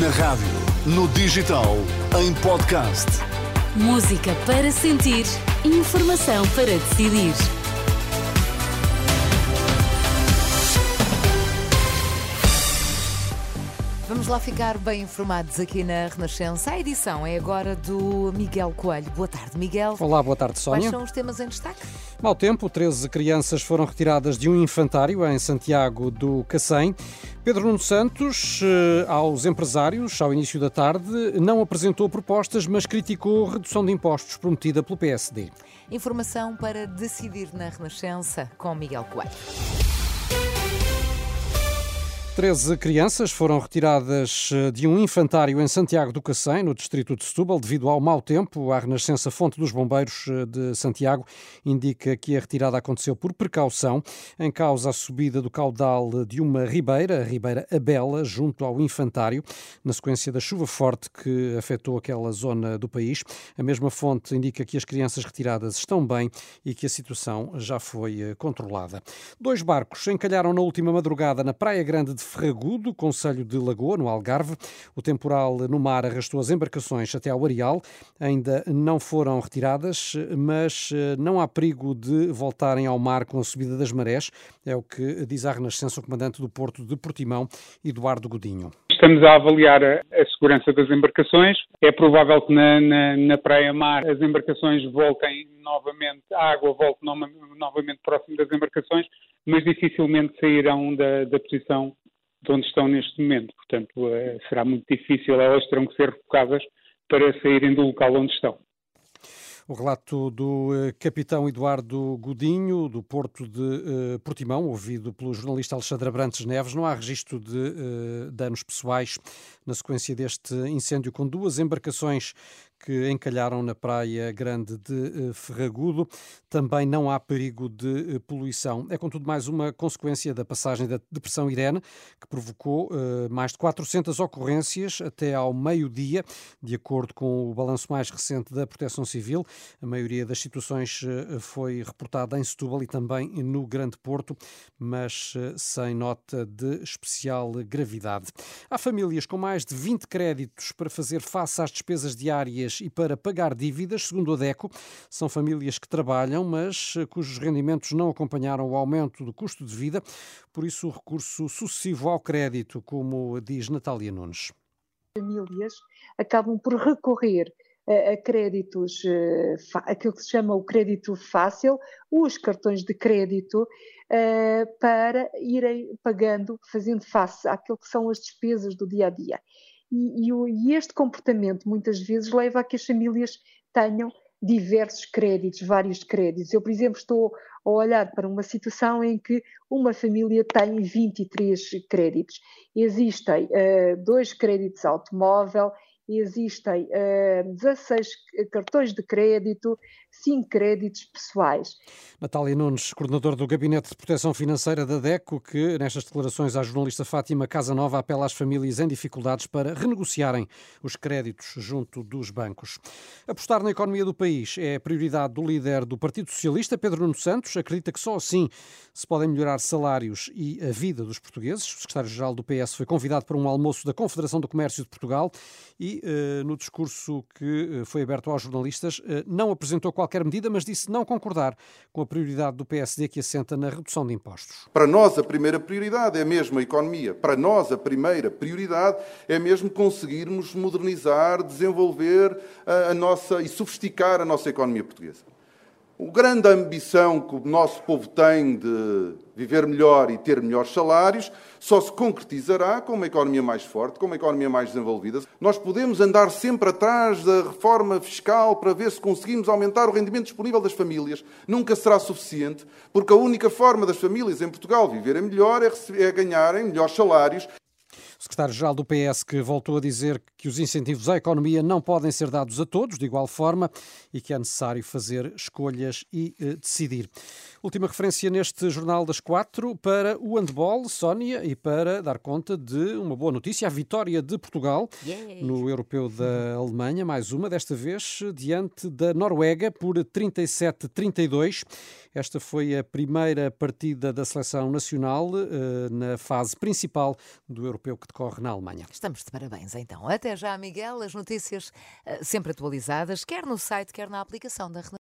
Na rádio, no digital, em podcast. Música para sentir, informação para decidir. Vamos lá ficar bem informados aqui na Renascença. A edição é agora do Miguel Coelho. Boa tarde, Miguel. Olá, boa tarde, Sónia. Quais são os temas em destaque? Mau tempo, 13 crianças foram retiradas de um infantário em Santiago do Cacém. Pedro Nuno Santos, eh, aos empresários, ao início da tarde, não apresentou propostas, mas criticou a redução de impostos prometida pelo PSD. Informação para decidir na Renascença com Miguel Coelho. 13 crianças foram retiradas eh, de um infantário em Santiago do Cacém, no distrito de Setúbal, devido ao mau tempo. A Renascença Fonte dos Bombeiros eh, de Santiago indica que a retirada aconteceu por precaução, em causa a subida do caudal de uma ribeira, a Ribeira Abela, junto ao infantário, na sequência da chuva forte que afetou aquela zona do país. A mesma fonte indica que as crianças retiradas estão bem e que a situação já foi eh, controlada. Dois barcos encalharam na última madrugada na Praia Grande de Ferragudo, Conselho de Lagoa, no Algarve. O temporal no mar arrastou as embarcações até ao Areal. Ainda não foram retiradas, mas eh, não há perigo de voltarem ao mar com a subida das marés. É o que diz a Renascença o comandante do Porto de Portimão, Eduardo Godinho. Estamos a avaliar a, segurança das embarcações. É provável que na, na, na praia-mar as embarcações voltem novamente, a água volte no, novamente próximo das embarcações, mas dificilmente sairão da, da posição de onde estão neste momento. Portanto, eh, será muito difícil, elas terão que ser refocadas para saírem do local onde estão. O relato do eh, capitão Eduardo Godinho, do Porto de uh, Portimão, ouvido pelo jornalista Alexandre Abrantes Neves. Não há registro de danos pessoais na sequência deste incêndio, com duas embarcações que encalharam na Praia Grande de eh, Ferragudo. Também não há perigo de eh, poluição. É, contudo, mais uma consequência da passagem da Depressão Irene, que provocou uh, mais de 400 ocorrências até ao meio-dia, de acordo com o balanço mais recente da Proteção Civil. A maioria das situações foi reportada em Setúbal e também no Grande Porto, mas sem nota de especial gravidade. Há famílias com mais de 20 créditos para fazer face às despesas diárias e para pagar dívidas, segundo a DECO. São famílias que trabalham, mas eh, cujos rendimentos não acompanharam o aumento do custo de vida, por isso o recurso sucessivo ao crédito, como diz Natália Nunes. Famílias acabam por recorrer a, créditos, eh, aquilo que se chama o crédito fácil, os cartões de crédito, eh, para irem pagando, fazendo face àquilo que são as despesas do dia a dia. E, e, e este comportamento muitas vezes leva a que as famílias tenham diversos créditos, vários créditos. Eu, por exemplo, estou a olhar para uma situação em que uma família tem 23 créditos. Existem uh, dois créditos automóvel, existem uh, 16 cartões de crédito, 5 créditos pessoais. Natália Nunes, coordenador do Gabinete de Proteção Financeira da DECO, que nestas declarações à jornalista Fátima Casanova apela às famílias em dificuldades para renegociarem os créditos junto dos bancos. Apostar na economia do país é a prioridade do líder do Partido Socialista, Pedro Nuno Santos. Acredita que só assim se podem melhorar salários e a vida dos portugueses. O secretário-geral do PS foi convidado para um almoço da Confederação do Comércio de Portugal e, eh, no discurso que eh, foi aberto aos jornalistas, eh, não apresentou qualquer medida, mas disse não concordar com a prioridade do PSD que assenta na redução de impostos. Para nós, a primeira prioridade é mesmo a economia. Para nós, a primeira prioridade é mesmo conseguirmos modernizar, desenvolver a, nossa e sofisticar a nossa economia portuguesa. A grande ambição que o nosso povo tem de viver melhor e ter melhores salários só se concretizará com uma economia mais forte, com uma economia mais desenvolvida. Nós podemos andar sempre atrás da reforma fiscal para ver se conseguimos aumentar o rendimento disponível das famílias. Nunca será suficiente, porque a única forma das famílias em Portugal viverem melhor é, é ganharem melhores salários secretário-geral do PS que voltou a dizer que os incentivos à economia não podem ser dados a todos de igual forma e que é necessário fazer escolhas e eh, decidir. Última referência neste Jornal das Quatro para o handball, Sónia, e para dar conta de uma boa notícia, a vitória de Portugal yeah. no Europeu da Alemanha, mais uma, desta vez diante da Noruega por 37-32. Esta foi a primeira partida da seleção nacional eh, na fase principal do Europeu que decorre na Alemanha. Estamos de parabéns então. Até já, Miguel. As notícias uh, sempre atualizadas, quer no site, quer na aplicação da.